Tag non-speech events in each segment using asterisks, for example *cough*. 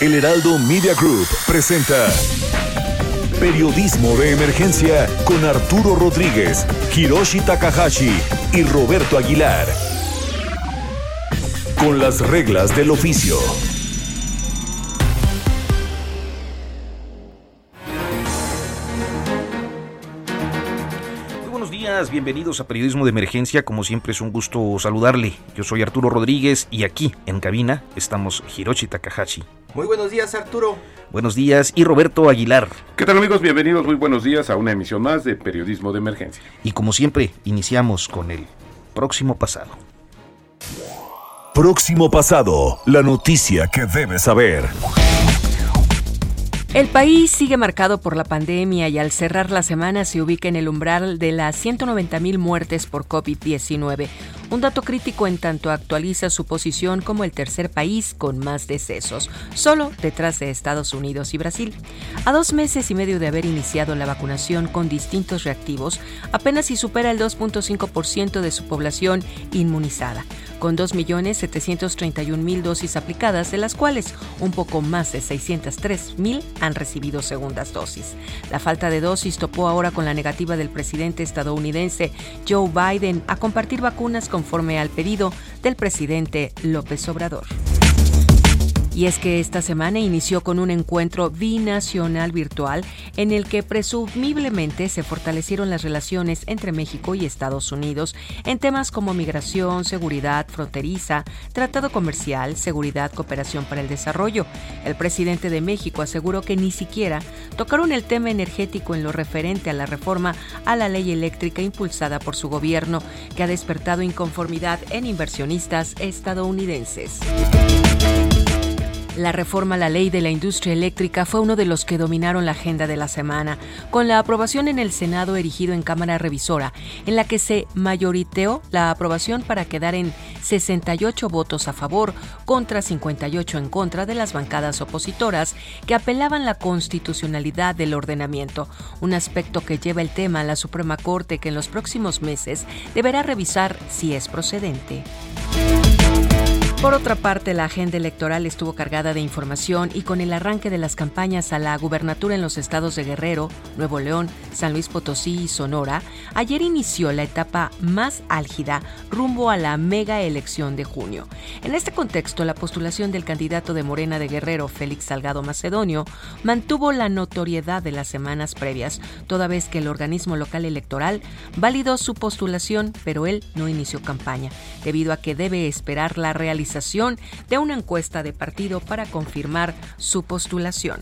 El Heraldo Media Group presenta Periodismo de Emergencia con Arturo Rodríguez, Hiroshi Takahashi y Roberto Aguilar. Con las reglas del oficio. Buenos días, bienvenidos a Periodismo de Emergencia. Como siempre es un gusto saludarle. Yo soy Arturo Rodríguez y aquí en cabina estamos Hiroshi Takahashi. Muy buenos días, Arturo. Buenos días y Roberto Aguilar. ¿Qué tal amigos? Bienvenidos, muy buenos días a una emisión más de Periodismo de Emergencia. Y como siempre iniciamos con el próximo pasado. Próximo pasado, la noticia que debes saber. El país sigue marcado por la pandemia y al cerrar la semana se ubica en el umbral de las 190.000 muertes por COVID-19, un dato crítico en tanto actualiza su posición como el tercer país con más decesos, solo detrás de Estados Unidos y Brasil. A dos meses y medio de haber iniciado la vacunación con distintos reactivos, apenas si supera el 2.5% de su población inmunizada con 2.731.000 dosis aplicadas, de las cuales un poco más de 603.000 han recibido segundas dosis. La falta de dosis topó ahora con la negativa del presidente estadounidense Joe Biden a compartir vacunas conforme al pedido del presidente López Obrador. Y es que esta semana inició con un encuentro binacional virtual en el que presumiblemente se fortalecieron las relaciones entre México y Estados Unidos en temas como migración, seguridad fronteriza, tratado comercial, seguridad, cooperación para el desarrollo. El presidente de México aseguró que ni siquiera tocaron el tema energético en lo referente a la reforma a la ley eléctrica impulsada por su gobierno, que ha despertado inconformidad en inversionistas estadounidenses. La reforma a la ley de la industria eléctrica fue uno de los que dominaron la agenda de la semana, con la aprobación en el Senado erigido en Cámara Revisora, en la que se mayoriteó la aprobación para quedar en 68 votos a favor contra 58 en contra de las bancadas opositoras que apelaban la constitucionalidad del ordenamiento, un aspecto que lleva el tema a la Suprema Corte que en los próximos meses deberá revisar si es procedente. Por otra parte, la agenda electoral estuvo cargada de información y con el arranque de las campañas a la gubernatura en los estados de Guerrero, Nuevo León, San Luis Potosí y Sonora, ayer inició la etapa más álgida rumbo a la mega elección de junio. En este contexto, la postulación del candidato de Morena de Guerrero, Félix Salgado Macedonio, mantuvo la notoriedad de las semanas previas, toda vez que el organismo local electoral validó su postulación, pero él no inició campaña, debido a que debe esperar la realización de una encuesta de partido para confirmar su postulación.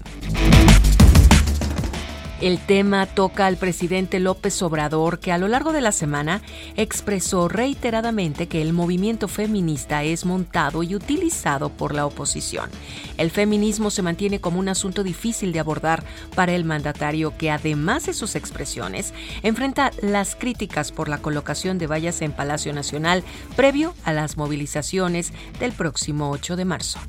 El tema toca al presidente López Obrador, que a lo largo de la semana expresó reiteradamente que el movimiento feminista es montado y utilizado por la oposición. El feminismo se mantiene como un asunto difícil de abordar para el mandatario, que además de sus expresiones, enfrenta las críticas por la colocación de vallas en Palacio Nacional previo a las movilizaciones del próximo 8 de marzo.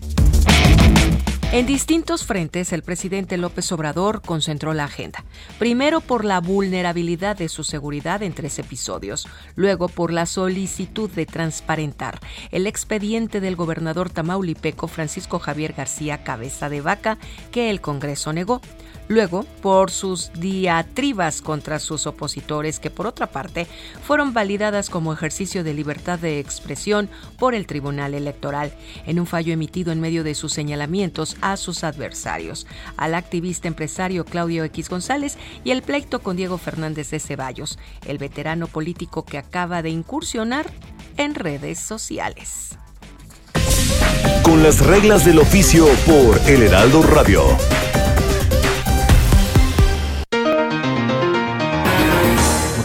En distintos frentes, el presidente López Obrador concentró la agenda. Primero por la vulnerabilidad de su seguridad en tres episodios, luego por la solicitud de transparentar el expediente del gobernador tamaulipeco Francisco Javier García Cabeza de Vaca, que el Congreso negó. Luego, por sus diatribas contra sus opositores, que por otra parte fueron validadas como ejercicio de libertad de expresión por el Tribunal Electoral, en un fallo emitido en medio de sus señalamientos a sus adversarios, al activista empresario Claudio X González y el pleito con Diego Fernández de Ceballos, el veterano político que acaba de incursionar en redes sociales. Con las reglas del oficio por El Heraldo Radio.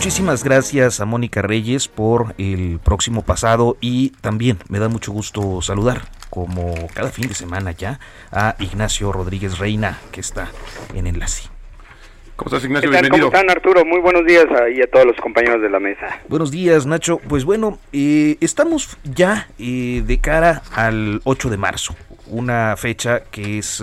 Muchísimas gracias a Mónica Reyes por el próximo pasado y también me da mucho gusto saludar, como cada fin de semana ya, a Ignacio Rodríguez Reina, que está en enlace. ¿Cómo estás, Ignacio? Bienvenido. ¿Cómo están, Arturo? Muy buenos días y a todos los compañeros de la mesa. Buenos días, Nacho. Pues bueno, eh, estamos ya eh, de cara al 8 de marzo, una fecha que es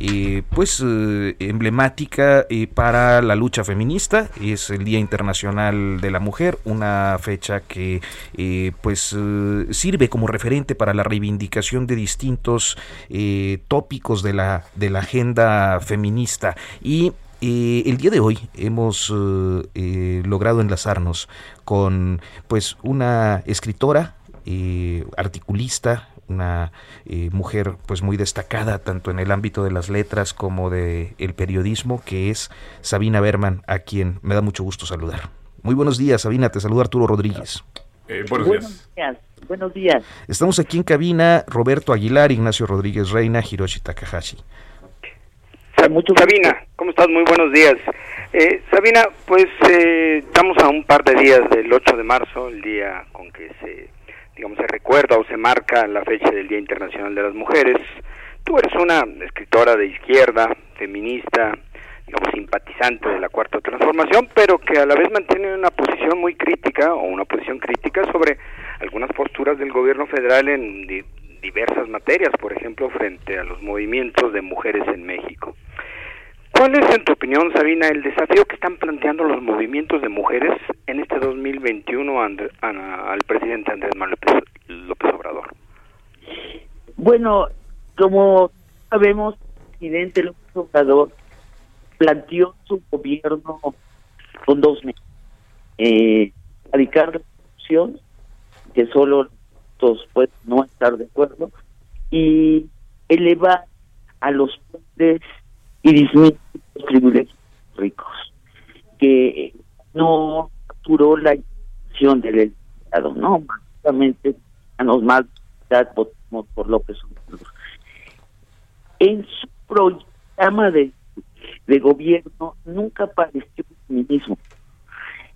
eh, pues emblemática para la lucha feminista, es el Día Internacional de la Mujer, una fecha que pues sirve como referente para la reivindicación de distintos tópicos de la, de la agenda feminista. Y eh, el día de hoy hemos eh, eh, logrado enlazarnos con pues una escritora, articulista, una mujer pues muy destacada tanto en el ámbito de las letras como de el periodismo que es Sabina Berman a quien me da mucho gusto saludar. Muy buenos días Sabina, te saluda Arturo Rodríguez. buenos, buenos días. Buenos días. Estamos aquí en cabina Roberto Aguilar, Ignacio Rodríguez Reina, Hiroshi Takahashi. Sabina, ¿cómo estás? Muy buenos días. Eh, Sabina, pues eh, estamos a un par de días del 8 de marzo, el día con que se, digamos, se recuerda o se marca la fecha del Día Internacional de las Mujeres. Tú eres una escritora de izquierda, feminista, digamos, simpatizante de la Cuarta Transformación, pero que a la vez mantiene una posición muy crítica o una posición crítica sobre algunas posturas del gobierno federal en diversas materias, por ejemplo, frente a los movimientos de mujeres en México. ¿Cuál es, en tu opinión, Sabina, el desafío que están planteando los movimientos de mujeres en este 2021 al presidente Andrés Manuel López, Obrador? Bueno, como sabemos, el presidente López Obrador planteó su gobierno con dos meses. Eh, radicar la que solo todos no estar de acuerdo, y elevar a los pobres y disminuir los privilegios ricos, que no capturó la intención del Estado, ¿no? Básicamente, a los más votamos por López Obrador. En su programa de, de gobierno nunca apareció el mismo.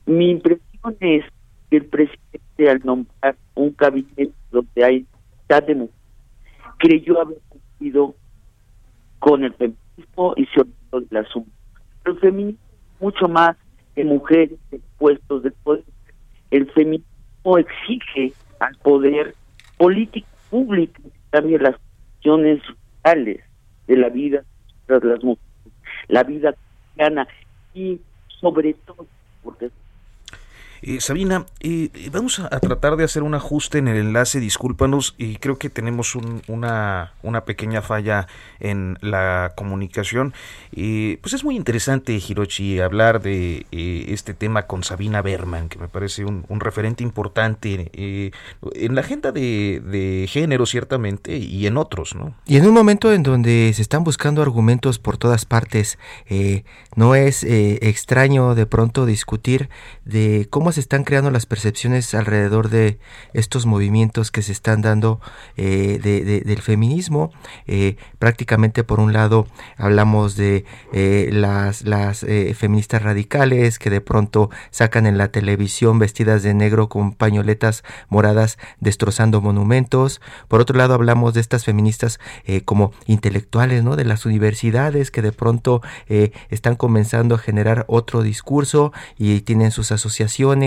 Mi impresión es el presidente al nombrar un gabinete donde hay de mujeres, creyó haber cumplido con el feminismo y se olvidó del asunto. Pero el feminismo mucho más que mujeres en puestos de poder. El feminismo exige al poder político público cambie las cuestiones reales de la vida de las mujeres, la vida cotidiana y sobre todo porque eh, Sabina, eh, vamos a, tratar de hacer un ajuste en el enlace, discúlpanos, y creo que tenemos una, una pequeña falla en la comunicación. Eh, pues es muy interesante, Hirochi, hablar de este tema con Sabina Berman, que me parece un, referente importante en la agenda de, de, género, ciertamente, y en otros, ¿no? Y en un momento en donde se están buscando argumentos por todas partes, no es extraño de pronto discutir de cómo se están creando las percepciones alrededor de estos movimientos que se están dando eh, del feminismo. Eh, prácticamente por un lado hablamos de eh, las, las feministas radicales que de pronto sacan en la televisión vestidas de negro con pañoletas moradas destrozando monumentos. Por otro lado hablamos de estas feministas como intelectuales ¿no? de las universidades que de pronto están comenzando a generar otro discurso y tienen sus asociaciones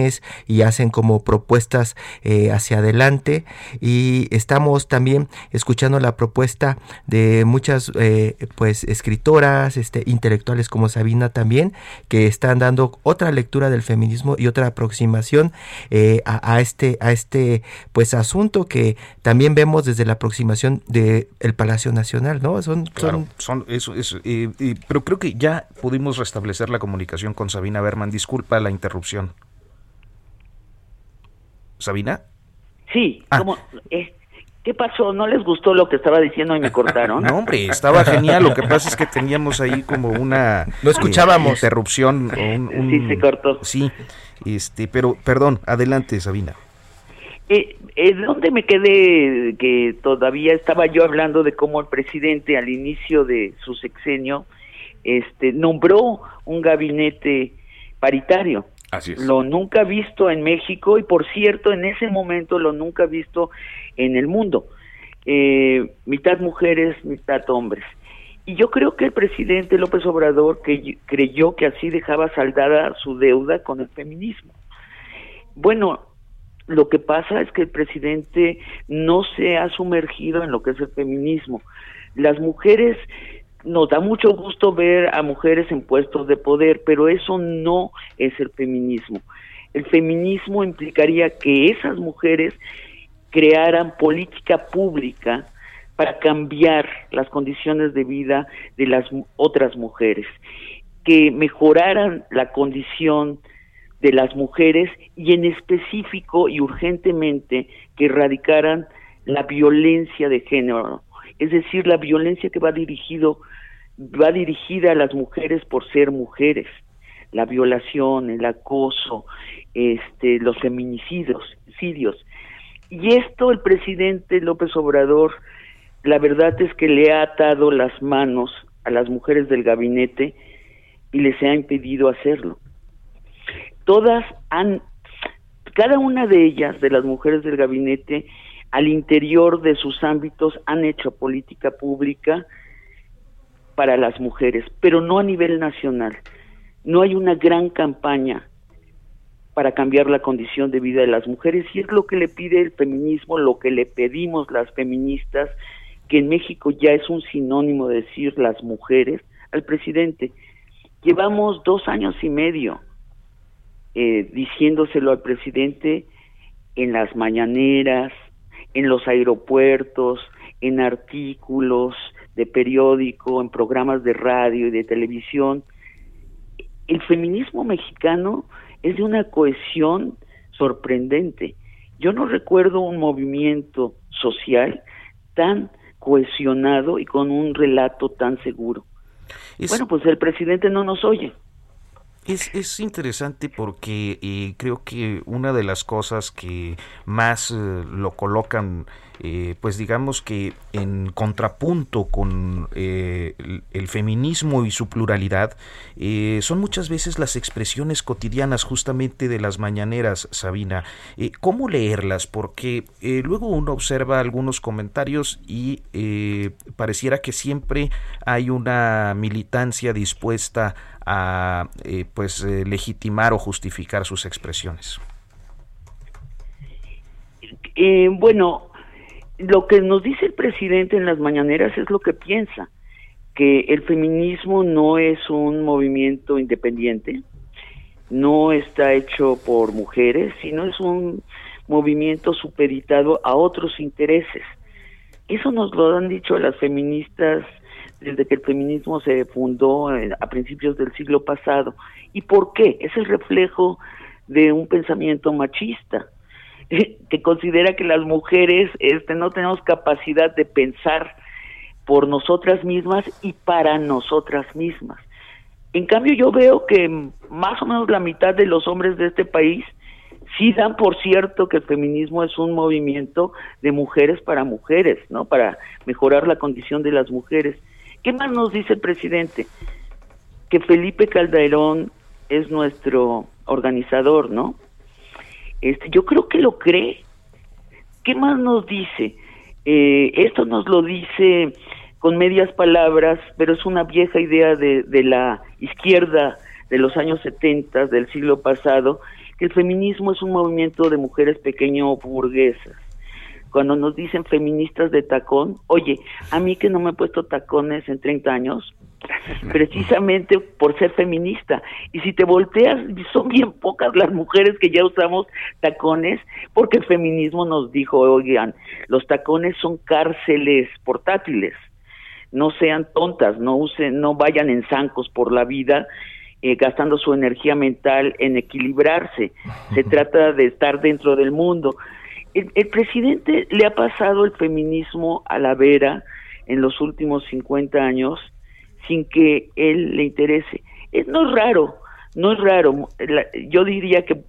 y hacen como propuestas eh, hacia adelante. Y estamos también escuchando la propuesta de muchas eh, pues escritoras este intelectuales como Sabina también que están dando otra lectura del feminismo y otra aproximación eh, a, este a este pues asunto que también vemos desde la aproximación del el Palacio Nacional no son son, son eso pero creo que ya pudimos restablecer la comunicación con Sabina Berman. Disculpa la interrupción Sabina Sí, ah. como... Eh, ¿Qué pasó? ¿No les gustó lo que estaba diciendo y me *laughs* cortaron? No, hombre, estaba genial. Lo que pasa es que teníamos ahí como una... No escuchábamos. interrupción. Sí, se cortó. Sí, este, pero perdón, adelante, Sabina. Eh, eh, ¿Dónde me quedé? Que todavía estaba yo hablando de cómo el presidente al inicio de su sexenio este, nombró un gabinete paritario. Lo nunca visto en México y por cierto en ese momento lo nunca visto en el mundo. Eh, mitad mujeres, mitad hombres. Y yo creo que el presidente López Obrador creyó que así dejaba saldada su deuda con el feminismo. Bueno, lo que pasa es que el presidente no se ha sumergido en lo que es el feminismo. Las mujeres nos da mucho gusto ver a mujeres en puestos de poder, pero eso no es el feminismo. El feminismo implicaría que esas mujeres crearan política pública para cambiar las condiciones de vida de las otras mujeres, que mejoraran la condición de las mujeres y en específico y urgentemente que erradicaran la violencia de género, es decir, la violencia que va dirigido va dirigida a las mujeres por ser mujeres, la violación, el acoso, este, los feminicidios, y esto el presidente López Obrador, la verdad es que le ha atado las manos a las mujeres del gabinete y les ha impedido hacerlo. Todas han, cada una de ellas, de las mujeres del gabinete, al interior de sus ámbitos han hecho política pública, para las mujeres, pero no a nivel nacional. No hay una gran campaña para cambiar la condición de vida de las mujeres y es lo que le pide el feminismo, lo que le pedimos las feministas, que en México ya es un sinónimo de decir las mujeres, al presidente. Llevamos dos años y medio eh, diciéndoselo al presidente en las mañaneras, en los aeropuertos, en artículos, de periódico, en programas de radio y de televisión. El feminismo mexicano es de una cohesión sorprendente. Yo no recuerdo un movimiento social tan cohesionado y con un relato tan seguro. Bueno, pues el presidente no nos oye. Es, es interesante porque eh, creo que una de las cosas que más eh, lo colocan, eh, pues digamos que en contrapunto con el, el, feminismo y su pluralidad, son muchas veces las expresiones cotidianas justamente de las mañaneras, Sabina. ¿Cómo leerlas? Porque luego uno observa algunos comentarios y pareciera que siempre hay una militancia dispuesta a eh, pues eh, legitimar o justificar sus expresiones? Eh, bueno, lo que nos dice el presidente en las mañaneras es lo que piensa, que el feminismo no es un movimiento independiente, no está hecho por mujeres, sino es un movimiento supeditado a otros intereses. Eso nos lo han dicho las feministas desde que el feminismo se fundó eh, a principios del siglo pasado. ¿Y por qué? Es el reflejo de un pensamiento machista *laughs* que considera que las mujeres este, no tenemos capacidad de pensar por nosotras mismas y para nosotras mismas. En cambio, yo veo que más o menos la mitad de los hombres de este país sí dan por cierto que el feminismo es un movimiento de mujeres para mujeres, ¿no? Para mejorar la condición de las mujeres. ¿Qué más nos dice el presidente? Que Felipe Calderón es nuestro organizador, ¿no? Este, yo creo que lo cree. ¿Qué más nos dice? Eh, esto nos lo dice con medias palabras, pero es una vieja idea de, de la izquierda de los años 70 del siglo pasado, que el feminismo es un movimiento de mujeres pequeño burguesas. Cuando nos dicen feministas de tacón, oye, a mí que no me he puesto tacones en 30 años, *laughs* precisamente por ser feminista. Y si te volteas, son bien pocas las mujeres que ya usamos tacones, porque el feminismo nos dijo, oigan, los tacones son cárceles portátiles. No sean tontas, no usen, no vayan en zancos por la vida eh, gastando su energía mental en equilibrarse. Se *laughs* trata de estar dentro del mundo. El, el, presidente le ha pasado el feminismo a la vera en los últimos 50 años sin que él le interese. Es, no es raro, no es raro. Yo diría que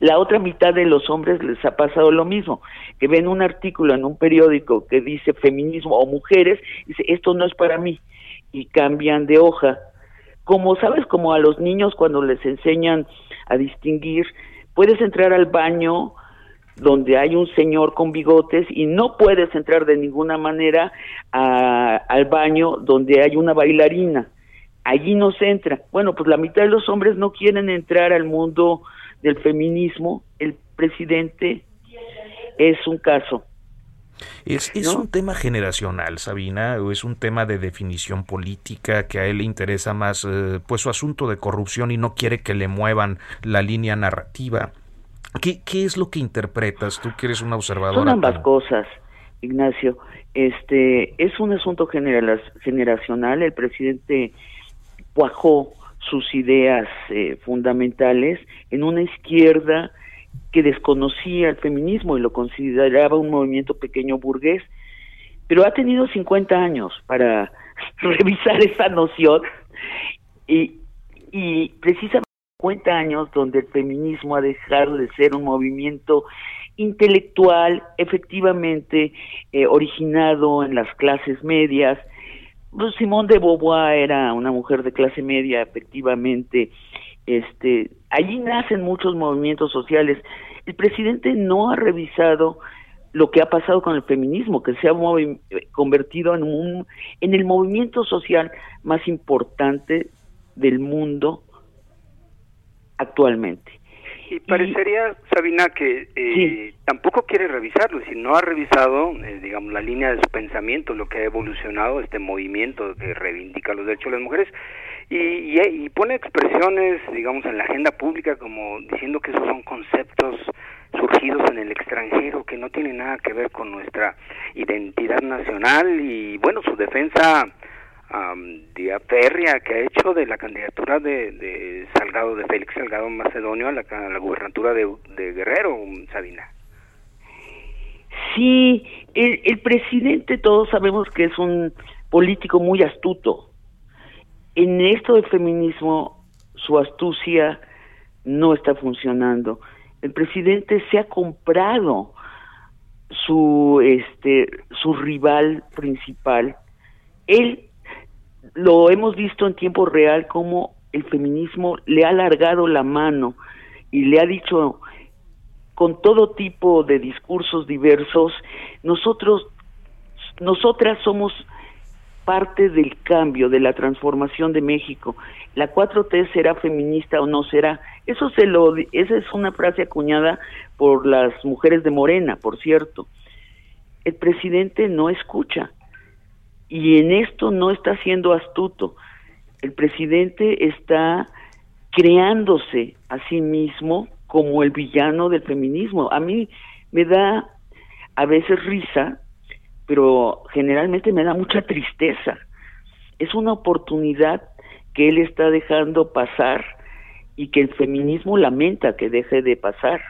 la otra mitad de los hombres les ha pasado lo mismo, que ven un artículo en un periódico que dice feminismo o mujeres, y dice, esto no es para mí, y cambian de hoja. Como sabes, como a los niños cuando les enseñan a distinguir, puedes entrar al baño donde hay un señor con bigotes y no puedes entrar de ninguna manera a, al baño donde hay una bailarina. Allí no se entra. Bueno, pues la mitad de los hombres no quieren entrar al mundo del feminismo. El presidente es un caso. ¿Es, es un tema generacional, Sabina, o es un tema de definición política que a él le interesa más eh, pues su asunto de corrupción y no quiere que le muevan la línea narrativa? ¿Qué, qué es lo que interpretas tú que eres una observadora? Son ambas cosas, Ignacio. Este es un asunto general, generacional. El presidente cuajó sus ideas eh, fundamentales en una izquierda que desconocía el feminismo y lo consideraba un movimiento pequeño burgués, pero ha tenido 50 años para *laughs* revisar esa noción y, y precisamente 50 años donde el feminismo ha dejado de ser un movimiento intelectual efectivamente eh, originado en las clases medias. Pues Simón de Beauvoir era una mujer de clase media, efectivamente. Este, allí nacen muchos movimientos sociales. El presidente no ha revisado lo que ha pasado con el feminismo, que se ha convertido en un en el movimiento social más importante del mundo actualmente. Y parecería, Sabina, que eh, sí. tampoco quiere revisarlo, si no ha revisado, eh, digamos, la línea de su pensamiento, lo que ha evolucionado este movimiento que reivindica los derechos de las mujeres, y, y, y pone expresiones, digamos, en la agenda pública como diciendo que esos son conceptos surgidos en el extranjero que no tienen nada que ver con nuestra identidad nacional y bueno, su defensa um, día férrea que ha hecho de la candidatura de, Salgado, de Félix Salgado Macedonio a la, gubernatura de, de, Guerrero, Sabina. Sí, el, el presidente todos sabemos que es un político muy astuto. En esto del feminismo, su astucia no está funcionando. El presidente se ha comprado su este su rival principal. Él lo hemos visto en tiempo real como el feminismo le ha alargado la mano y le ha dicho con todo tipo de discursos diversos, nosotros, nosotras somos parte del cambio, de la transformación de México. La 4T será feminista o no será. Eso se lo, esa es una frase acuñada por las mujeres de Morena, por cierto. El presidente no escucha y en esto no está siendo astuto. El presidente está creándose a sí mismo como el villano del feminismo. A mí me da a veces risa, pero generalmente me da mucha tristeza. Es una oportunidad que él está dejando pasar y que el feminismo lamenta que deje de pasar.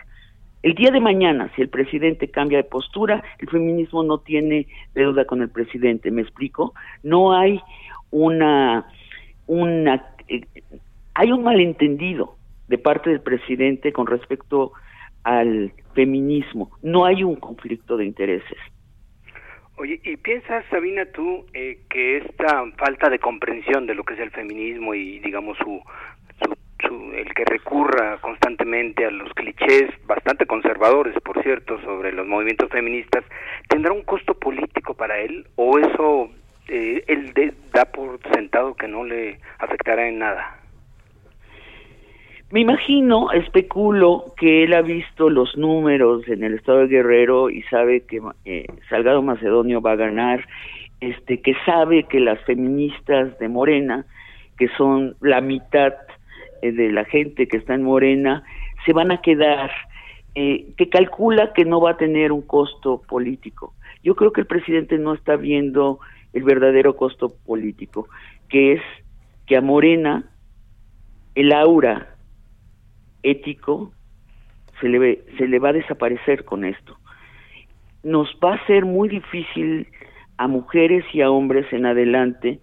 El día de mañana, si el presidente cambia de postura, el feminismo no tiene deuda con el presidente, ¿me explico? No hay una, una, eh, hay un malentendido de parte del presidente con respecto al feminismo, no hay un conflicto de intereses. Oye, ¿y piensas, Sabina, tú, eh, que esta falta de comprensión de lo que es el feminismo y, digamos, su su, el que recurra constantemente a los clichés bastante conservadores, por cierto, sobre los movimientos feministas, ¿tendrá un costo político para él o eso eh, él de, da por sentado que no le afectará en nada? Me imagino, especulo que él ha visto los números en el estado de Guerrero y sabe que eh, Salgado Macedonio va a ganar, este, que sabe que las feministas de Morena, que son la mitad de la gente que está en Morena, se van a quedar, eh, que calcula que no va a tener un costo político. Yo creo que el presidente no está viendo el verdadero costo político, que es que a Morena el aura ético se le, se le va a desaparecer con esto. Nos va a ser muy difícil a mujeres y a hombres en adelante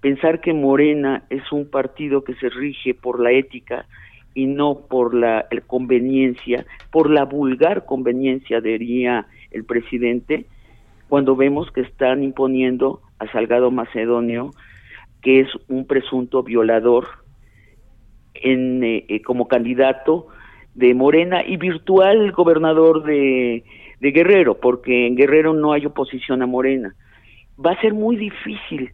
pensar que Morena es un partido que se rige por la ética y no por la conveniencia, por la vulgar conveniencia, diría el presidente, cuando vemos que están imponiendo a Salgado Macedonio, que es un presunto violador en, eh, eh, como candidato de Morena y virtual gobernador de, Guerrero, porque en Guerrero no hay oposición a Morena. Va a ser muy difícil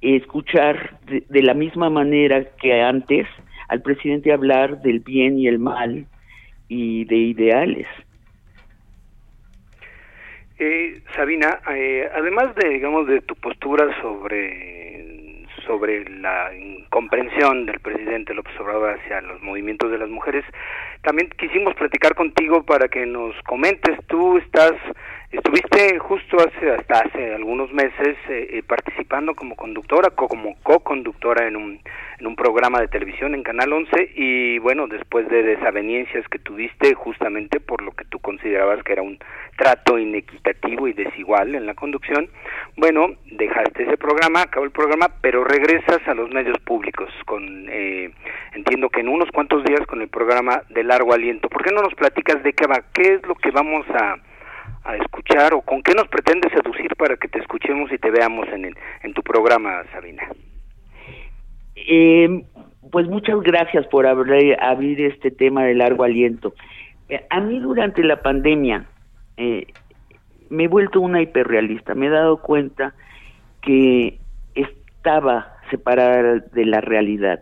escuchar de, la misma manera que antes al presidente hablar del bien y el mal y de ideales. Eh, Sabina, además de digamos de tu postura sobre sobre la incomprensión del presidente López Obrador hacia los movimientos de las mujeres. También quisimos platicar contigo para que nos comentes, tú estás Estuviste justo hace hasta hace algunos meses eh, eh, participando como conductora, como co-conductora en un, en un programa de televisión en Canal 11 y bueno, después de desavenencias que tuviste justamente por lo que tú considerabas que era un trato inequitativo y desigual en la conducción, bueno, dejaste ese programa, acabó el programa, pero regresas a los medios públicos con, eh, entiendo que en unos cuantos días con el programa de largo aliento. ¿Por qué no nos platicas de qué va? ¿Qué es lo que vamos a a escuchar o con qué nos pretendes seducir para que te escuchemos y te veamos en, en tu programa, Sabina? Eh, pues muchas gracias por abrir, abrir este tema de largo aliento. Eh, a mí durante la pandemia eh, me he vuelto una hiperrealista, me he dado cuenta que estaba separada de la realidad.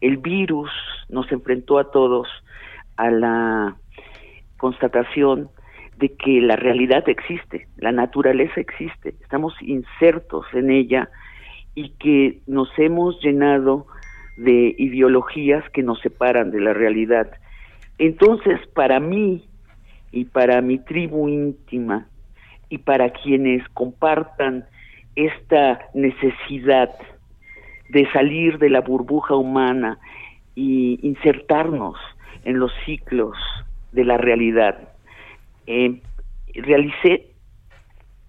El virus nos enfrentó a todos a la constatación de que la realidad existe, la naturaleza existe, estamos insertos en ella y que nos hemos llenado de ideologías que nos separan de la realidad. Entonces, para mí y para mi tribu íntima y para quienes compartan esta necesidad de salir de la burbuja humana y insertarnos en los ciclos de la realidad, eh, realicé,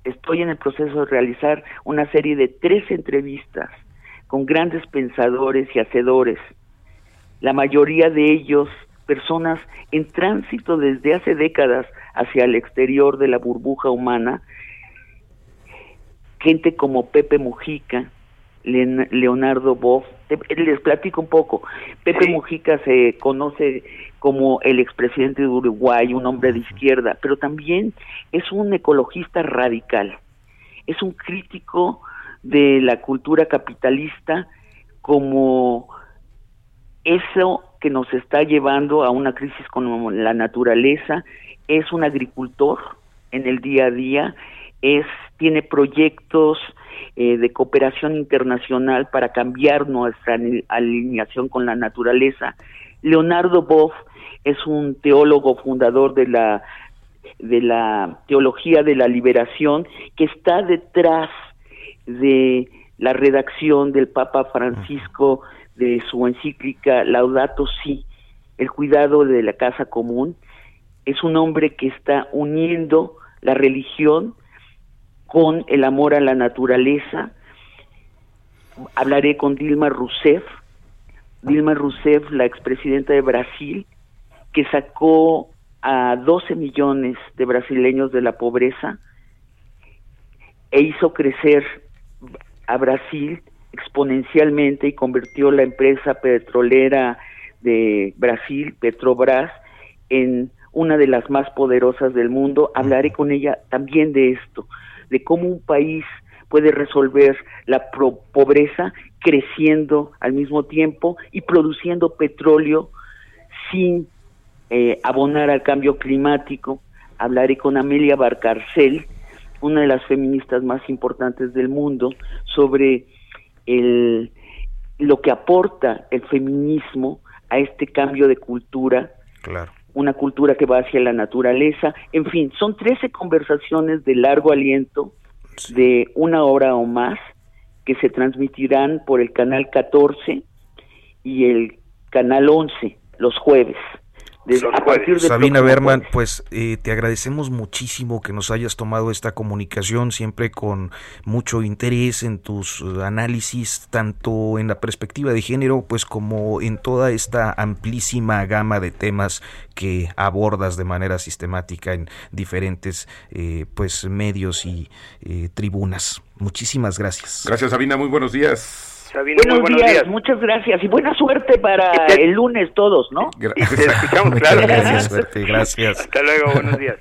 estoy en el proceso de realizar una serie de tres entrevistas con grandes pensadores y hacedores, la mayoría de ellos personas en tránsito desde hace décadas hacia el exterior de la burbuja humana, gente como Pepe Mujica, Leonardo Boff. Les platico un poco. Pepe Mujica se conoce como el expresidente de Uruguay, un hombre de izquierda, pero también es un ecologista radical. Es un crítico de la cultura capitalista como eso que nos está llevando a una crisis con la naturaleza. Es un agricultor en el día a día, es tiene proyectos eh, de cooperación internacional para cambiar nuestra alineación con la naturaleza. Leonardo Boff es un teólogo fundador de la de la teología de la liberación que está detrás de la redacción del Papa Francisco de su encíclica Laudato Si, el cuidado de la casa común. Es un hombre que está uniendo la religión con el amor a la naturaleza. Hablaré con Dilma Rousseff, Dilma Rousseff, la expresidenta de Brasil, que sacó a 12 millones de brasileños de la pobreza e hizo crecer a Brasil exponencialmente y convirtió la empresa petrolera de Brasil, Petrobras, en una de las más poderosas del mundo. Hablaré con ella también de esto, de cómo un país puede resolver la pobreza creciendo al mismo tiempo y produciendo petróleo sin eh, abonar al cambio climático. Hablaré con Amelia Barcarcel, una de las feministas más importantes del mundo, sobre el, lo que aporta el feminismo a este cambio de cultura. Claro. Una cultura que va hacia la naturaleza. En fin, son 13 conversaciones de largo aliento, de una hora o más, que se transmitirán por el canal 14 y el canal 11 los jueves. Sabina Berman, pues eh, te agradecemos muchísimo que nos hayas tomado esta comunicación, siempre con mucho interés en tus eh, análisis, tanto en la perspectiva de género, pues como en toda esta amplísima gama de temas que abordas de manera sistemática en diferentes eh, pues medios y tribunas. Muchísimas gracias. Gracias, Sabina. Muy buenos días buenos, días, muchas gracias y buena suerte para el lunes todos, ¿no? Gracias. *laughs* claro. Gracias, *laughs* gracias. Hasta luego, buenos días.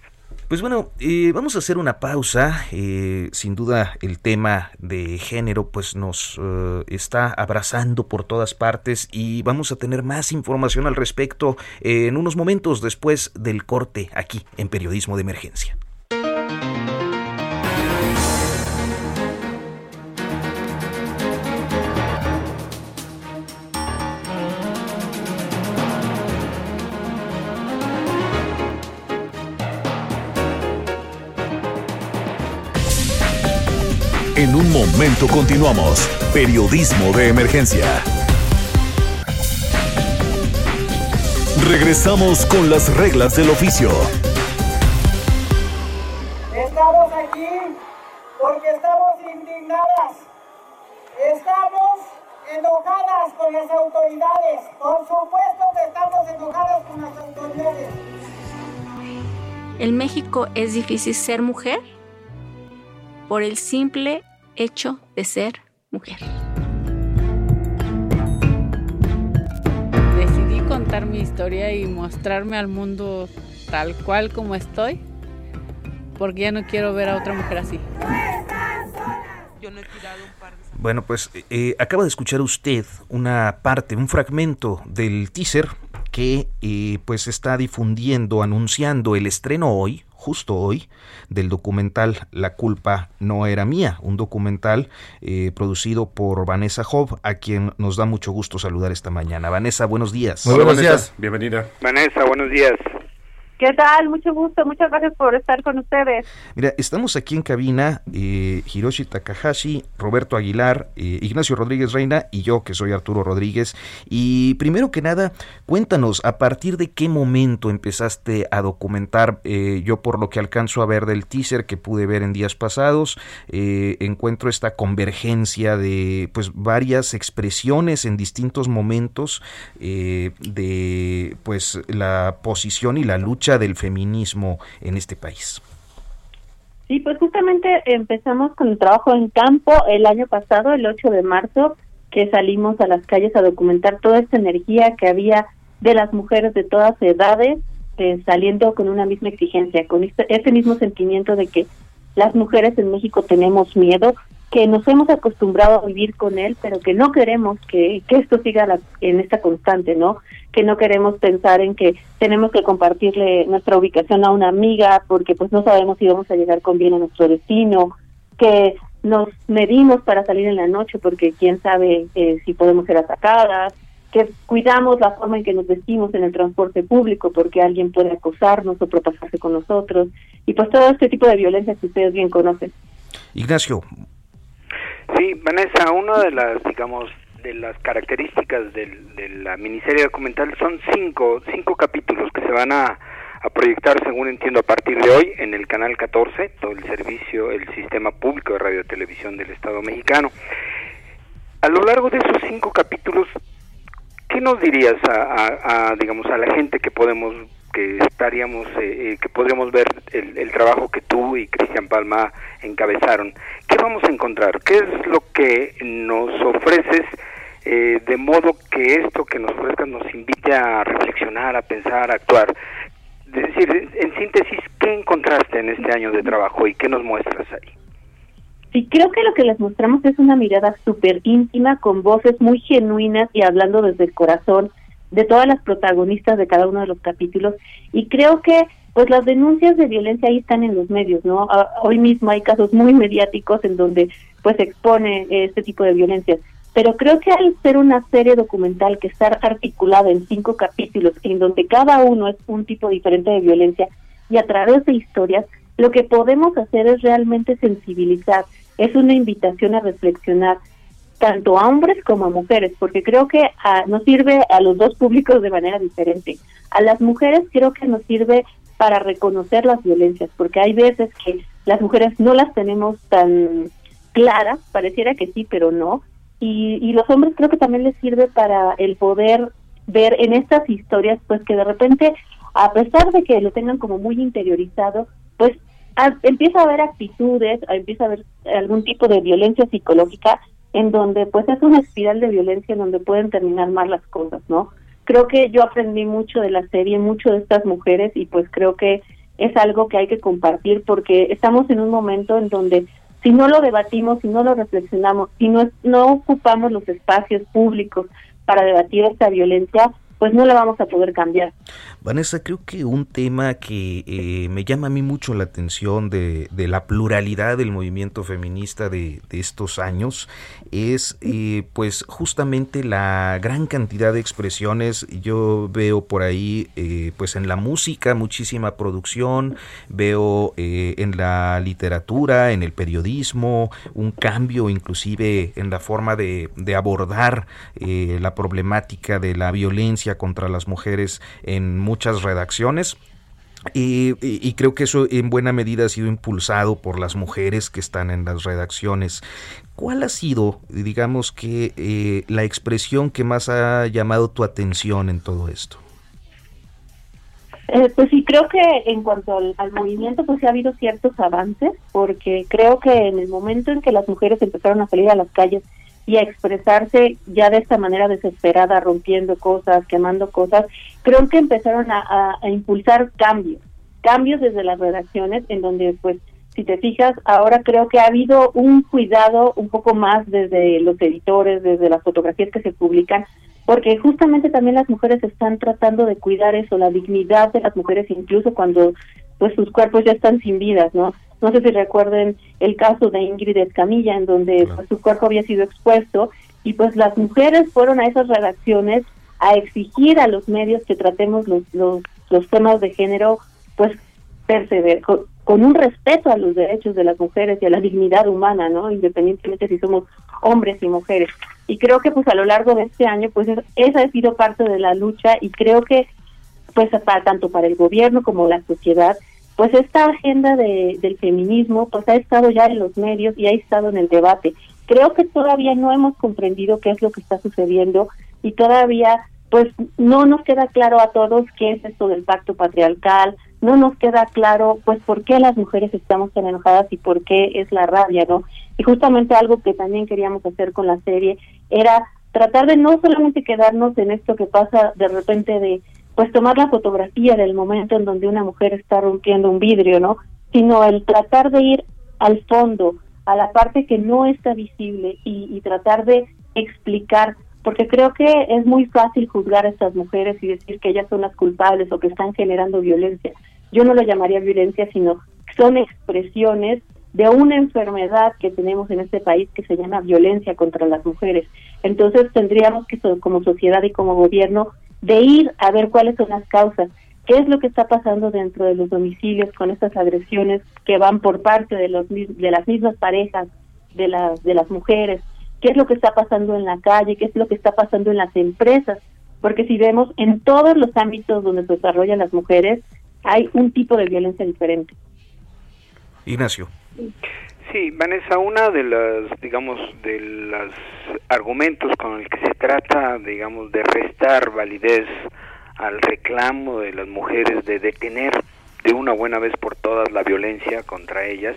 Pues bueno, eh, vamos a hacer una pausa. Eh, sin duda el tema de género pues nos eh, está abrazando por todas partes y vamos a tener más información al respecto en unos momentos después del corte aquí en Periodismo de Emergencia. En un momento continuamos. Periodismo de emergencia. Regresamos con las reglas del oficio. Estamos aquí porque estamos indignadas. Estamos enojadas con las autoridades. Por supuesto que estamos enojadas con las autoridades. ¿En México es difícil ser mujer? Por el simple hecho de ser mujer. Decidí contar mi historia y mostrarme al mundo tal cual como estoy, porque ya no quiero ver a otra mujer así. Bueno, pues eh, acaba de escuchar usted una parte, un fragmento del teaser que eh, pues está difundiendo, anunciando el estreno hoy, justo hoy, del documental La culpa no era mía, un documental eh, producido por Vanessa Job, a quien nos da mucho gusto saludar esta mañana. Vanessa, buenos días. Muy buenos días. Bienvenida. Vanessa, buenos días. ¿Qué tal? Mucho gusto, muchas gracias por estar con ustedes. Mira, estamos aquí en cabina, eh, Hiroshi Takahashi, Roberto Aguilar, eh, Ignacio Rodríguez Reina y yo, que soy Arturo Rodríguez. Y primero que nada, cuéntanos, ¿a partir de qué momento empezaste a documentar? Eh, yo por lo que alcanzo a ver del teaser que pude ver en días pasados, eh, encuentro esta convergencia de pues varias expresiones en distintos momentos de pues la posición y la lucha del feminismo en este país? Sí, pues justamente empezamos con el trabajo en campo el año pasado, el 8 de marzo, que salimos a las calles a documentar toda esta energía que había de las mujeres de todas edades, eh, saliendo con una misma exigencia, con este, ese mismo sentimiento de que las mujeres en México tenemos miedo, que nos hemos acostumbrado a vivir con él, pero que no queremos que, que esto siga en esta constante, ¿no? Que no queremos pensar en que tenemos que compartirle nuestra ubicación a una amiga porque pues no sabemos si vamos a llegar con bien a nuestro destino, que nos medimos para salir en la noche porque quién sabe eh, si podemos ser atacadas, que cuidamos la forma en que nos vestimos en el transporte público porque alguien puede acosarnos o propasarse con nosotros y pues todo este tipo de violencia que ustedes bien conocen. Ignacio, Sí, Vanessa, una de las, digamos, de las características del, de la miniserie documental son cinco, cinco capítulos que se van a, a proyectar, según entiendo, a partir de hoy en el canal 14, todo el servicio, el sistema público de radio televisión del Estado mexicano. A lo largo de esos cinco capítulos, ¿qué nos dirías a, a digamos, a la gente que podemos que estaríamos, eh, eh, que podríamos ver el, trabajo que tú y Cristian Palma encabezaron. ¿Qué vamos a encontrar? ¿Qué es lo que nos ofreces eh, de modo que esto que nos ofrezcas nos invite a reflexionar, a pensar, a actuar? Es decir, en síntesis, ¿qué encontraste en este año de trabajo y qué nos muestras ahí? Sí, creo que lo que les mostramos es una mirada súper íntima, con voces muy genuinas y hablando desde el corazón de todas las protagonistas de cada uno de los capítulos y creo que pues las denuncias de violencia ahí están en los medios, ¿no? hoy mismo hay casos muy mediáticos en donde pues se expone este tipo de violencia. Pero creo que al ser una serie documental que está articulada en cinco capítulos, en donde cada uno es un tipo diferente de violencia, y a través de historias, lo que podemos hacer es realmente sensibilizar, es una invitación a reflexionar tanto a hombres como a mujeres, porque creo que a, nos sirve a los dos públicos de manera diferente. A las mujeres creo que nos sirve para reconocer las violencias, porque hay veces que las mujeres no las tenemos tan claras, pareciera que sí, pero no, y, y los hombres creo que también les sirve para el poder ver en estas historias, pues que de repente, a pesar de que lo tengan como muy interiorizado, pues empieza a haber actitudes, empieza a haber algún tipo de violencia psicológica en donde pues es una espiral de violencia en donde pueden terminar mal las cosas, ¿no? Creo que yo aprendí mucho de la serie, mucho de estas mujeres y pues creo que es algo que hay que compartir porque estamos en un momento en donde si no lo debatimos, si no lo reflexionamos, si no, no ocupamos los espacios públicos para debatir esta violencia, pues no la vamos a poder cambiar. Vanessa, creo que un tema que eh, me llama a mí mucho la atención de, la pluralidad del movimiento feminista de, estos años es eh, pues justamente la gran cantidad de expresiones. Yo veo por ahí eh, pues en la música muchísima producción, veo en la literatura, en el periodismo, un cambio inclusive en la forma de, de abordar la problemática de la violencia contra las mujeres en muchas redacciones. Y, creo que eso en buena medida ha sido impulsado por las mujeres que están en las redacciones. ¿Cuál ha sido, digamos que, eh, la expresión que más ha llamado tu atención en todo esto? Eh, pues sí, creo que en cuanto al, al, movimiento, pues sí ha habido ciertos avances, porque creo que en el momento en que las mujeres empezaron a salir a las calles y a expresarse ya de esta manera desesperada, rompiendo cosas, quemando cosas, creo que empezaron a, impulsar cambios, cambios desde las redacciones, en donde pues si te fijas, ahora creo que ha habido un cuidado un poco más desde los editores, desde las fotografías que se publican, porque justamente también las mujeres están tratando de cuidar eso, la dignidad de las mujeres, incluso cuando pues sus cuerpos ya están sin vidas, ¿no? No sé si recuerden el caso de Ingrid Escamilla, en donde pues, su cuerpo había sido expuesto y pues las mujeres fueron a esas redacciones a exigir a los medios que tratemos los, los, los temas de género, pues persever con, un respeto a los derechos de las mujeres y a la dignidad humana, ¿no? Independientemente si somos hombres y mujeres. Y creo que pues a lo largo de este año, pues esa ha sido parte de la lucha y creo que pues para, tanto para el gobierno como la sociedad pues esta agenda de, del feminismo pues ha estado ya en los medios y ha estado en el debate. Creo que todavía no hemos comprendido qué es lo que está sucediendo y todavía pues no nos queda claro a todos qué es esto del pacto patriarcal, no nos queda claro pues por qué las mujeres estamos tan enojadas y por qué es la rabia, ¿no? Y justamente algo que también queríamos hacer con la serie era tratar de no solamente quedarnos en esto que pasa de repente de pues tomar la fotografía del momento en donde una mujer está rompiendo un vidrio, ¿no? Sino el tratar de ir al fondo, a la parte que no está visible y, tratar de explicar, porque creo que es muy fácil juzgar a estas mujeres y decir que ellas son las culpables o que están generando violencia. Yo no lo llamaría violencia, sino son expresiones de una enfermedad que tenemos en este país que se llama violencia contra las mujeres. Entonces tendríamos que como sociedad y como gobierno de ir a ver cuáles son las causas, qué es lo que está pasando dentro de los domicilios con estas agresiones que van por parte de los de las mismas parejas de las de las mujeres, qué es lo que está pasando en la calle, qué es lo que está pasando en las empresas, porque si vemos en todos los ámbitos donde se desarrollan las mujeres hay un tipo de violencia diferente. Ignacio. Sí, Vanessa, una de las, digamos, de los argumentos con el que se trata, digamos, de restar validez al reclamo de las mujeres de detener de una buena vez por todas la violencia contra ellas,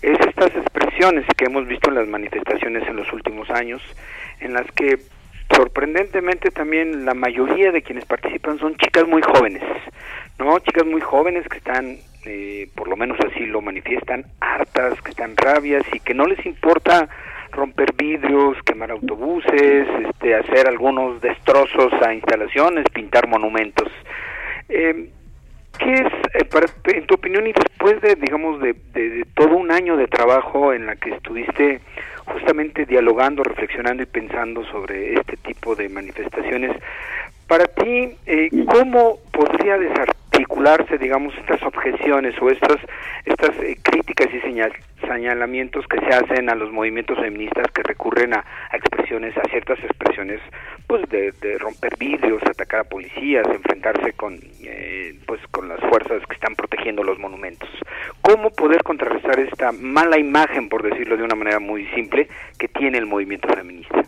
es estas expresiones que hemos visto en las manifestaciones en los últimos años, en las que sorprendentemente también la mayoría de quienes participan son chicas muy jóvenes, ¿no? Chicas muy jóvenes que están eh, por lo menos así lo manifiestan, hartas, que están rabias y que no les importa romper vidrios, quemar autobuses, este, hacer algunos destrozos a instalaciones, pintar monumentos. Eh, ¿Qué es, eh, para, en tu opinión, y después de, digamos, de, de, todo un año de trabajo en la que estuviste justamente dialogando, reflexionando y pensando sobre este tipo de manifestaciones, para ti, eh, ¿cómo podría desarticularse, digamos, estas objeciones o estas, estas eh, críticas y señal, señalamientos que se hacen a los movimientos feministas que recurren a, expresiones, a ciertas expresiones, pues de, romper vidrios, atacar a policías, enfrentarse con, eh, pues con las fuerzas que están protegiendo los monumentos? ¿Cómo poder contrarrestar esta mala imagen, por decirlo de una manera muy simple, que tiene el movimiento feminista?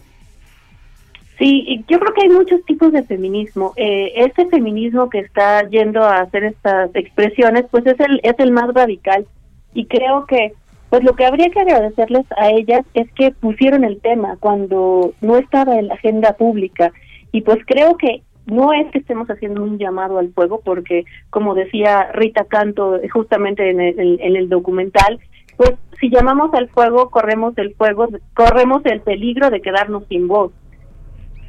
Sí, yo creo que hay muchos tipos de feminismo. Eh, este feminismo que está yendo a hacer estas expresiones, pues es el es el más radical. Y creo que pues lo que habría que agradecerles a ellas es que pusieron el tema cuando no estaba en la agenda pública. Y pues creo que no es que estemos haciendo un llamado al fuego porque como decía Rita Canto justamente en el, en el documental pues si llamamos al fuego corremos el fuego corremos el peligro de quedarnos sin voz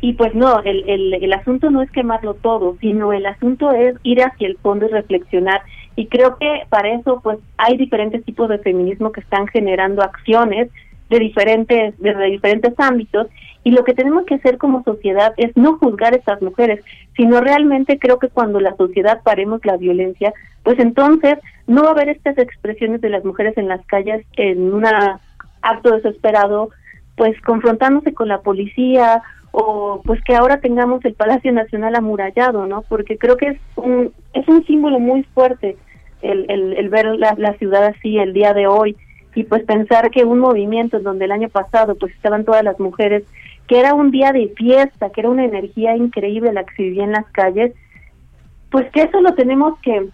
y pues no, el, el, asunto no es quemarlo todo, sino el asunto es ir hacia el fondo y reflexionar. Y creo que para eso pues hay diferentes tipos de feminismo que están generando acciones de diferentes, de diferentes ámbitos y lo que tenemos que hacer como sociedad es no juzgar a estas mujeres, sino realmente creo que cuando la sociedad paremos la violencia, pues entonces no va a haber estas expresiones de las mujeres en las calles en un acto desesperado, pues confrontándose con la policía o pues que ahora tengamos el Palacio Nacional amurallado, ¿no? Porque creo que es un, es un símbolo muy fuerte el, el, ver la, la, ciudad así el día de hoy y pues pensar que un movimiento en donde el año pasado pues estaban todas las mujeres, que era un día de fiesta, que era una energía increíble la que se vivía en las calles, pues que eso lo tenemos que,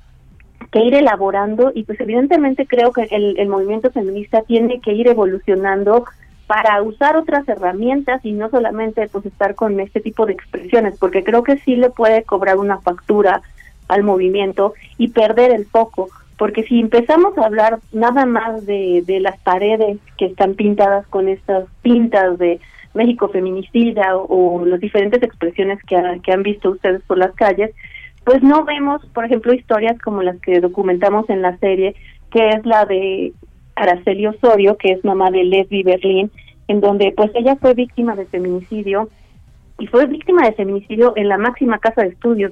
que ir elaborando y pues evidentemente creo que el, el movimiento feminista tiene que ir evolucionando para usar otras herramientas y no solamente pues estar con este tipo de expresiones, porque creo que sí le puede cobrar una factura al movimiento y perder el foco, porque si empezamos a hablar nada más de, de las paredes que están pintadas con estas pintas de México feminicida o, las diferentes expresiones que, que han visto ustedes por las calles, pues no vemos, por ejemplo, historias como las que documentamos en la serie, que es la de Araceli Osorio, que es mamá de Leslie Berlín, en donde pues ella fue víctima de feminicidio y fue víctima de feminicidio en la máxima casa de estudios.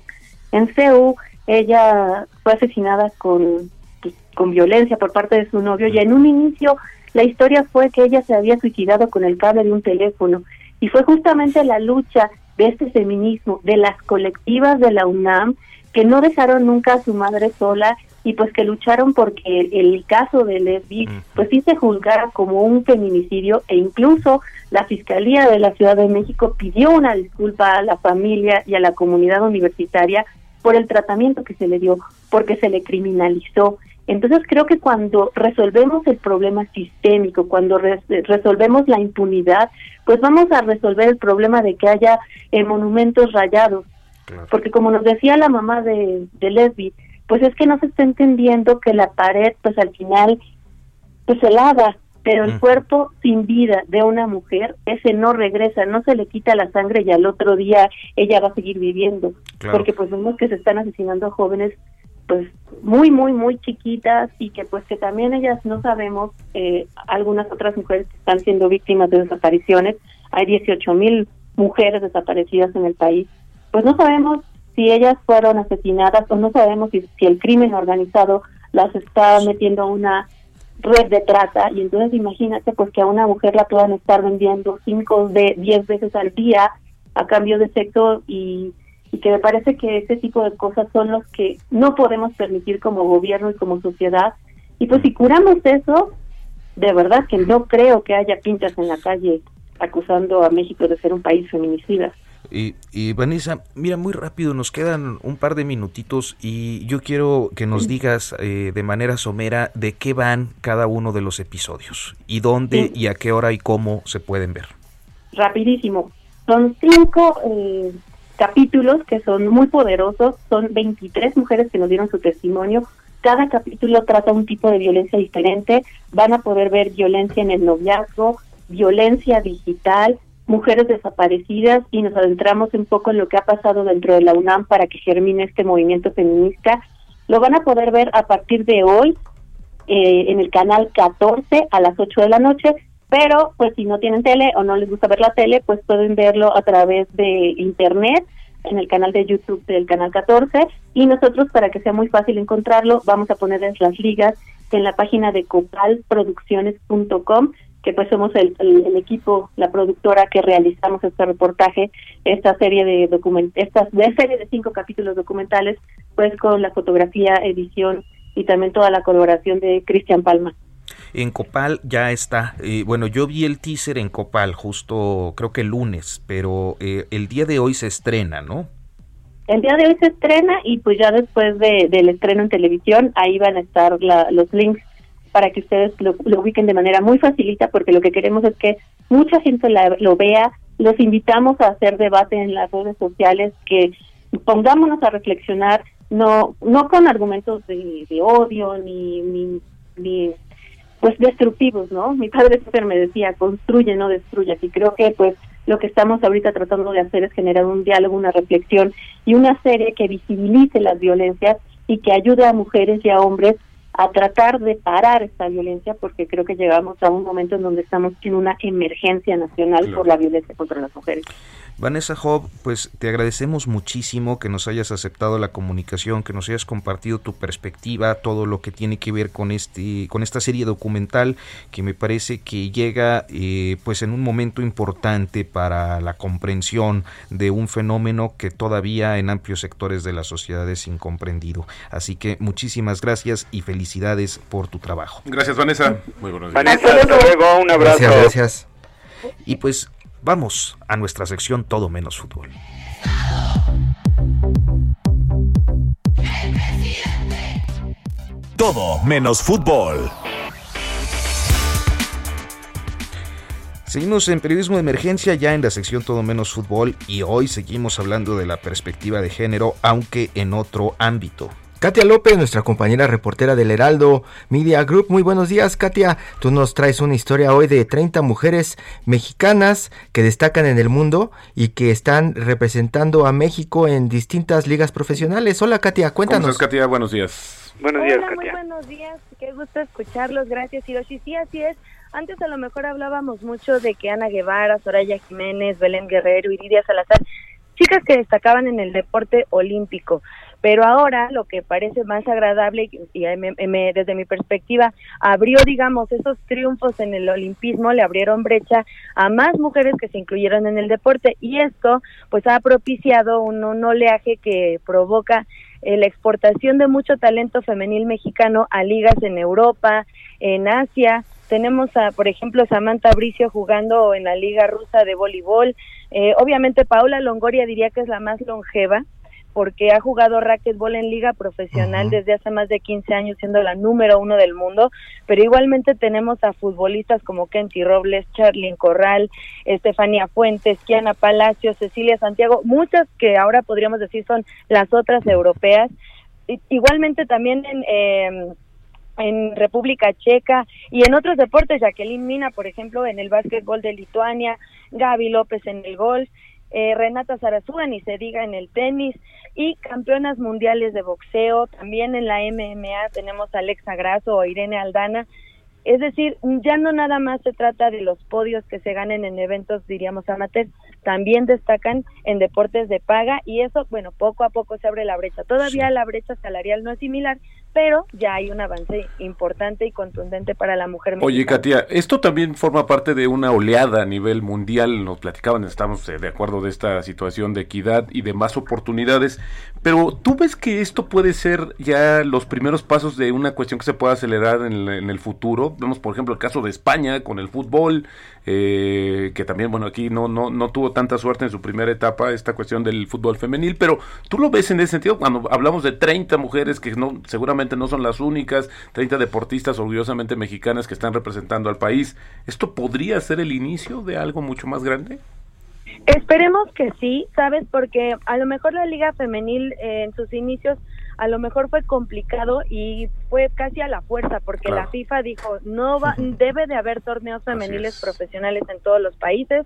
En CEU ella fue asesinada con, pues, con violencia por parte de su novio y en un inicio la historia fue que ella se había suicidado con el cable de un teléfono y fue justamente la lucha de este feminismo, de las colectivas de la UNAM, que no dejaron nunca a su madre sola y pues que lucharon porque el, caso de Lesbi pues sí se juzgara como un feminicidio e incluso la Fiscalía de la Ciudad de México pidió una disculpa a la familia y a la comunidad universitaria por el tratamiento que se le dio, porque se le criminalizó. Entonces creo que cuando resolvemos el problema sistémico, cuando resolvemos la impunidad, pues vamos a resolver el problema de que haya eh, monumentos rayados. Porque como nos decía la mamá de, de Lesbi, pues es que no se está entendiendo que la pared, pues al final, pues se lava, pero el cuerpo sin vida de una mujer, ese no regresa, no se le quita la sangre y al otro día ella va a seguir viviendo, porque pues vemos que se están asesinando a jóvenes pues muy, muy, muy chiquitas y que pues que también ellas no sabemos, eh, algunas otras mujeres que están siendo víctimas de desapariciones, hay 18 mil mujeres desaparecidas en el país, pues no sabemos si ellas fueron asesinadas o no sabemos si, si el crimen organizado las está metiendo a una red de trata y entonces imagínate pues que a una mujer la puedan estar vendiendo cinco de diez veces al día a cambio de sexo y, y que me parece que ese tipo de cosas son los que no podemos permitir como gobierno y como sociedad y pues si curamos eso de verdad que no creo que haya pintas en la calle acusando a México de ser un país feminicida. Y, y, Vanessa, mira, muy rápido, nos quedan un par de minutitos y yo quiero que nos digas eh, de manera somera de qué van cada uno de los episodios y dónde y a qué hora y cómo se pueden ver. Rapidísimo. Son cinco eh, capítulos que son muy poderosos, son 23 mujeres que nos dieron su testimonio. Cada capítulo trata un tipo de violencia diferente. Van a poder ver violencia en el noviazgo, violencia digital, mujeres desaparecidas y nos adentramos un poco en lo que ha pasado dentro de la UNAM para que germine este movimiento feminista. Lo van a poder ver a partir de hoy eh, en el canal 14 a las 8 de la noche, pero pues si no tienen tele o no les gusta ver la tele, pues pueden verlo a través de internet en el canal de YouTube del canal 14 y nosotros para que sea muy fácil encontrarlo vamos a ponerles las ligas en la página de copalproducciones.com que pues somos el, el, equipo, la productora que realizamos este reportaje, esta serie de document esta de serie de cinco capítulos documentales, pues con la fotografía, edición y también toda la colaboración de Cristian Palma. En Copal ya está. Eh, bueno, yo vi el teaser en Copal justo creo que el lunes, pero eh, el día de hoy se estrena, ¿no? El día de hoy se estrena y pues ya después de, del estreno en televisión, ahí van a estar la, los links para que ustedes lo, ubiquen de manera muy facilita, porque lo que queremos es que mucha gente lo vea. Los invitamos a hacer debate en las redes sociales, que pongámonos a reflexionar, no no con argumentos de, odio ni, ni, ni pues destructivos, ¿no? Mi padre siempre me decía, construye, no destruya. Y creo que pues lo que estamos ahorita tratando de hacer es generar un diálogo, una reflexión y una serie que visibilice las violencias y que ayude a mujeres y a hombres a tratar de parar esta violencia porque creo que llegamos a un momento en donde estamos en una emergencia nacional por la violencia contra las mujeres. Vanessa Job, pues te agradecemos muchísimo que nos hayas aceptado la comunicación, que nos hayas compartido tu perspectiva, todo lo que tiene que ver con este, con esta serie documental que me parece que llega, eh, pues en un momento importante para la comprensión de un fenómeno que todavía en amplios sectores de la sociedad es incomprendido. Así que muchísimas gracias y felicidades por tu trabajo. Gracias Vanessa. Muy buenos días. Vanessa, hasta luego, un abrazo. Gracias, gracias. Y pues Vamos a nuestra sección Todo menos fútbol. Todo menos fútbol. Seguimos en periodismo de emergencia ya en la sección Todo menos fútbol y hoy seguimos hablando de la perspectiva de género, aunque en otro ámbito. Katia López, nuestra compañera reportera del Heraldo Media Group. Muy buenos días, Katia. Tú nos traes una historia hoy de 30 mujeres mexicanas que destacan en el mundo y que están representando a México en distintas ligas profesionales. Hola, Katia, cuéntanos. ¿Cómo estás, Katia? Buenos días. Buenos días, Hola, muy buenos días. Qué gusto escucharlos. Gracias, Hiroshi. Sí, así es. Antes a lo mejor hablábamos mucho de que Ana Guevara, Soraya Jiménez, Belén Guerrero, Iridia Salazar, chicas que destacaban en el deporte olímpico. Pero ahora lo que parece más agradable y desde mi perspectiva abrió, digamos, esos triunfos en el olimpismo, le abrieron brecha a más mujeres que se incluyeron en el deporte y esto pues ha propiciado un, oleaje que provoca eh, la exportación de mucho talento femenil mexicano a ligas en Europa, en Asia. Tenemos, a, por ejemplo, Samantha Bricio jugando en la Liga Rusa de Voleibol. Eh, obviamente, Paula Longoria diría que es la más longeva, porque ha jugado racquetball en liga profesional desde hace más de 15 años, siendo la número uno del mundo, pero igualmente tenemos a futbolistas como Kenty Robles, Charlyn Corral, Estefanía Fuentes, Kiana Palacios, Cecilia Santiago, muchas que ahora podríamos decir son las otras europeas. Igualmente también en... Eh, en República Checa y en otros deportes, Jacqueline Mina, por ejemplo, en el básquetbol de Lituania, Gaby López en el golf, eh, Renata Zarazúa, ni se diga en el tenis, y campeonas mundiales de boxeo, también en la MMA tenemos a Alexa Grasso o Irene Aldana, es decir, ya no nada más se trata de los podios que se ganen en eventos, diríamos amateur, también destacan en deportes de paga y eso, bueno, poco a poco se abre la brecha. Todavía la brecha salarial no es similar, pero ya hay un avance importante y contundente para la mujer mexicana. Oye, Katia, esto también forma parte de una oleada a nivel mundial, nos platicaban, estamos eh, de acuerdo de esta situación de equidad y de más oportunidades, pero ¿tú ves que esto puede ser ya los primeros pasos de una cuestión que se pueda acelerar en, en el futuro? Vemos, por ejemplo, el caso de España con el fútbol, eh, que también, bueno, aquí no, no, no tuvo tanta suerte en su primera etapa esta cuestión del fútbol femenil, pero tú lo ves en ese sentido cuando hablamos de 30 mujeres que no seguramente no son las únicas, 30 deportistas orgullosamente mexicanas que están representando al país. ¿Esto podría ser el inicio de algo mucho más grande? Esperemos que sí, ¿sabes? Porque a lo mejor la liga femenil eh, en sus inicios a lo mejor fue complicado y fue casi a la fuerza porque la FIFA dijo no va debe de haber torneos femeniles profesionales en todos los países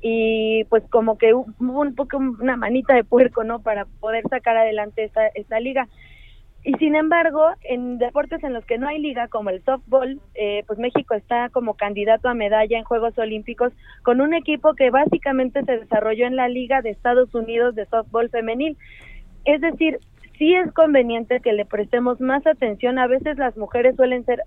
y pues como que hubo un poco una manita de puerco no para poder sacar adelante esta esta liga y sin embargo, en deportes en los que no hay liga, como el softball, eh, pues México está como candidato a medalla en Juegos Olímpicos con un equipo que básicamente se desarrolló en la Liga de Estados Unidos de softball femenil. Es decir, sí es conveniente que le prestemos más atención. A veces las mujeres suelen ser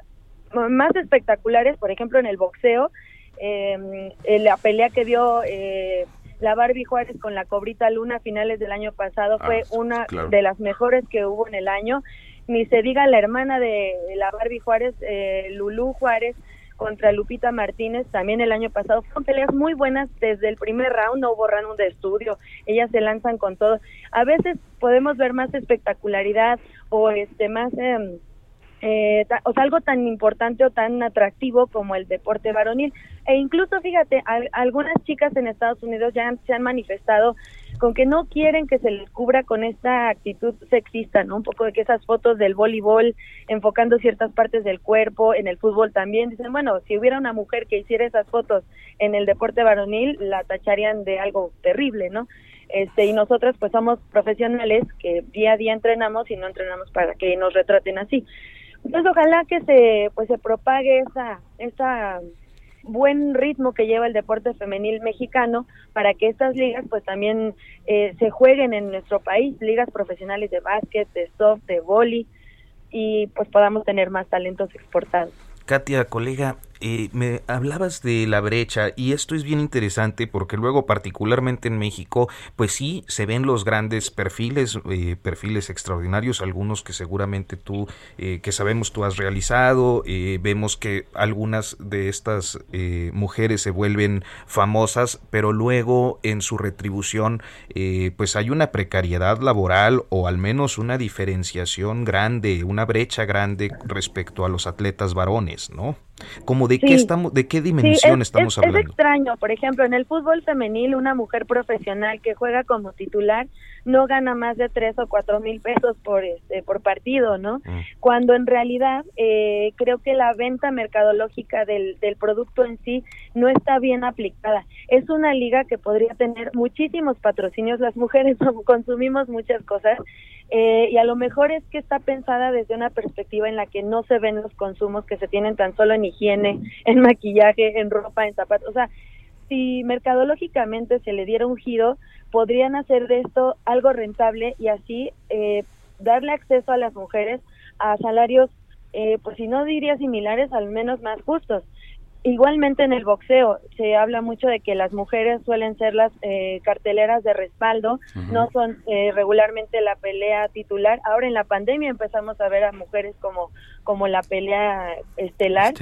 más espectaculares, por ejemplo, en el boxeo, eh, la pelea que dio... Eh, la Barbie Juárez con la Cobrita Luna a finales del año pasado fue ah, una de las mejores que hubo en el año. Ni se diga la hermana de la Barbie Juárez, eh, Lulú Juárez, contra Lupita Martínez también el año pasado. Fueron peleas muy buenas desde el primer round, no hubo round de estudio, ellas se lanzan con todo. A veces podemos ver más espectacularidad o este más... Eh, eh, o sea, algo tan importante o tan atractivo como el deporte varonil. E incluso, fíjate, algunas chicas en Estados Unidos ya se han manifestado con que no quieren que se les cubra con esta actitud sexista, ¿no? Un poco de que esas fotos del voleibol enfocando ciertas partes del cuerpo, en el fútbol también, dicen, bueno, si hubiera una mujer que hiciera esas fotos en el deporte varonil, la tacharían de algo terrible, ¿no? Este, y nosotras pues somos profesionales que día a día entrenamos y no entrenamos para que nos retraten así. Entonces ojalá que se pues se propague esa esa buen ritmo que lleva el deporte femenil mexicano para que estas ligas pues también eh, se jueguen en nuestro país, ligas profesionales de básquet, de soft, de vóley y pues podamos tener más talentos exportados. Katia, colega, eh, me hablabas de la brecha y esto es bien interesante porque luego particularmente en México pues sí se ven los grandes perfiles eh, perfiles extraordinarios algunos que seguramente tú eh, que sabemos tú has realizado vemos que algunas de estas mujeres se vuelven famosas pero luego en su retribución pues hay una precariedad laboral o al menos una diferenciación grande una brecha grande respecto a los atletas varones no como de qué estamos, de qué dimensión estamos hablando. Es extraño, por ejemplo, en el fútbol femenil, una mujer profesional que juega como titular no gana más de tres o cuatro mil pesos por este, por partido, ¿no? Mm. Cuando en realidad eh, creo que la venta mercadológica del, del producto en sí no está bien aplicada. Es una liga que podría tener muchísimos patrocinios. Las mujeres *laughs* consumimos muchas cosas eh, y a lo mejor es que está pensada desde una perspectiva en la que no se ven los consumos que se tienen tan solo en higiene, en maquillaje, en ropa, en zapatos. O sea, si mercadológicamente se le diera un giro, podrían hacer de esto algo rentable y así eh, darle acceso a las mujeres a salarios, eh, pues si no diría similares, al menos más justos. Igualmente en el boxeo se habla mucho de que las mujeres suelen ser las eh, carteleras de respaldo, no son eh, regularmente la pelea titular. Ahora en la pandemia empezamos a ver a mujeres como como la pelea estelar,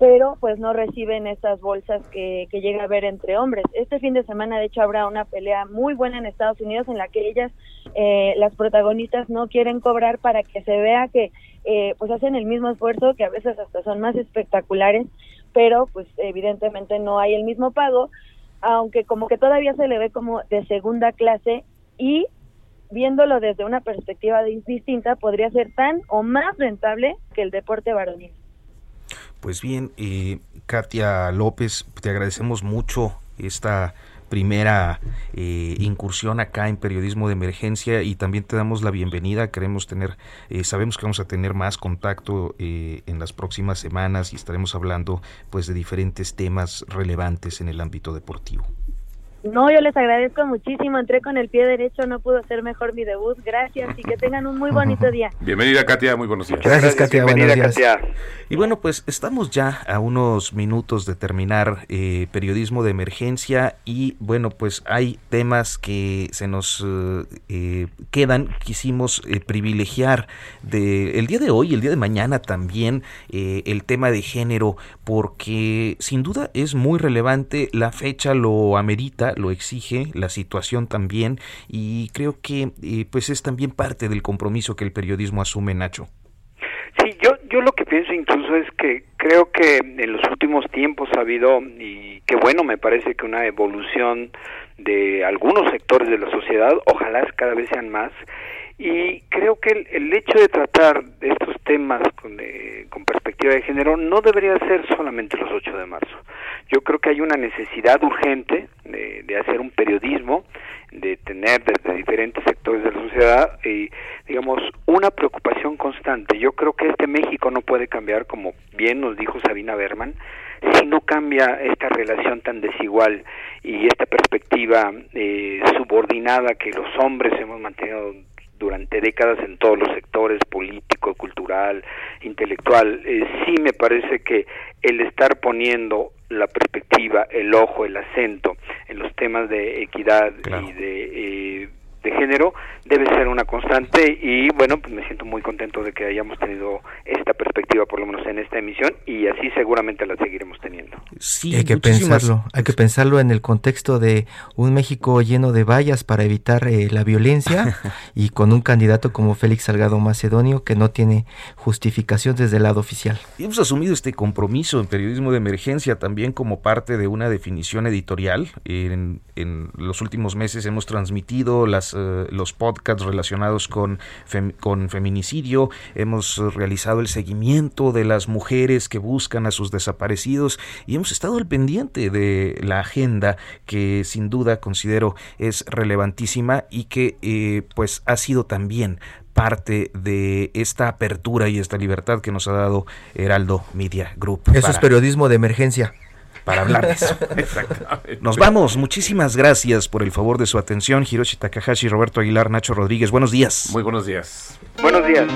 pero pues no reciben esas bolsas que, que llega a haber entre hombres. Este fin de semana de hecho habrá una pelea muy buena en Estados Unidos en la que ellas, eh, las protagonistas, no quieren cobrar para que se vea que pues hacen el mismo esfuerzo, que a veces hasta son más espectaculares pero pues evidentemente no hay el mismo pago, aunque como que todavía se le ve como de segunda clase y viéndolo desde una perspectiva distinta podría ser tan o más rentable que el deporte varonil. Pues bien, eh, Katia López, te agradecemos mucho esta primera eh, incursión acá en periodismo de emergencia y también te damos la bienvenida. Queremos tener, eh, sabemos que vamos a tener más contacto eh, en las próximas semanas y estaremos hablando pues de diferentes temas relevantes en el ámbito deportivo. No, yo les agradezco muchísimo. Entré con el pie derecho, no pudo ser mejor mi debut. Gracias y que tengan un muy bonito día. *laughs* Bienvenida, Katia. Muy buenos días. Gracias, Katia. Bienvenida, Katia. Y bueno, pues estamos ya a unos minutos de terminar eh, periodismo de emergencia y bueno, pues hay temas que se nos eh, eh, quedan. Quisimos privilegiar de el día de hoy, el día de mañana también el tema de género porque sin duda es muy relevante. La fecha lo amerita lo exige, la situación también, y creo que eh, pues es también parte del compromiso que el periodismo asume, Nacho. Sí, yo, yo lo que pienso incluso es que creo que en los últimos tiempos ha habido, y qué bueno me parece que una evolución de algunos sectores de la sociedad, ojalá cada vez sean más, y creo que el, el hecho de tratar estos temas con, eh, con perspectiva de género no debería ser solamente los 8 de marzo. Yo creo que hay una necesidad urgente de, de hacer un periodismo, de tener desde diferentes sectores de la sociedad, y, digamos, una preocupación constante. Yo creo que este México no puede cambiar, como bien nos dijo Sabina Berman, si no cambia esta relación tan desigual y esta perspectiva eh, subordinada que los hombres hemos mantenido durante décadas en todos los sectores político, cultural, intelectual. Eh, sí me parece que el estar poniendo la perspectiva, el ojo, el acento en los temas de equidad y de eh, de género debe ser una constante y bueno, pues me siento muy contento de que hayamos tenido esta perspectiva por lo menos en esta emisión y así seguramente la seguiremos teniendo. hay que pensarlo, hay que pensarlo en el contexto de un México lleno de vallas para evitar eh, la violencia *laughs* y con un candidato como Félix Salgado Macedonio que no tiene justificación desde el lado oficial. Y hemos asumido este compromiso en periodismo de emergencia también como parte de una definición editorial. En, en los últimos meses hemos transmitido las eh, los podcasts relacionados con, con feminicidio, hemos realizado el seguimiento de las mujeres que buscan a sus desaparecidos y hemos estado al pendiente de la agenda que sin duda considero es relevantísima y que eh, pues ha sido también parte de esta apertura y esta libertad que nos ha dado Heraldo Media Group. Eso es periodismo de emergencia para hablar de eso. *laughs* Nos vamos. Muchísimas gracias por el favor de su atención. Hiroshi Takahashi, Roberto Aguilar, Nacho Rodríguez. Buenos días. Muy buenos días. Buenos días.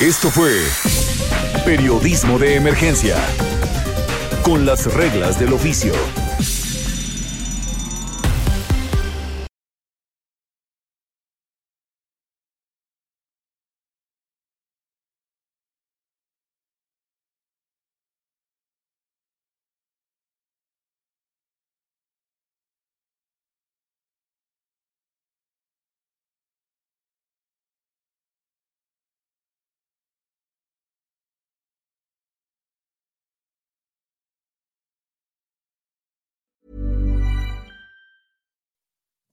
Esto fue Periodismo de Emergencia. Con las reglas del oficio.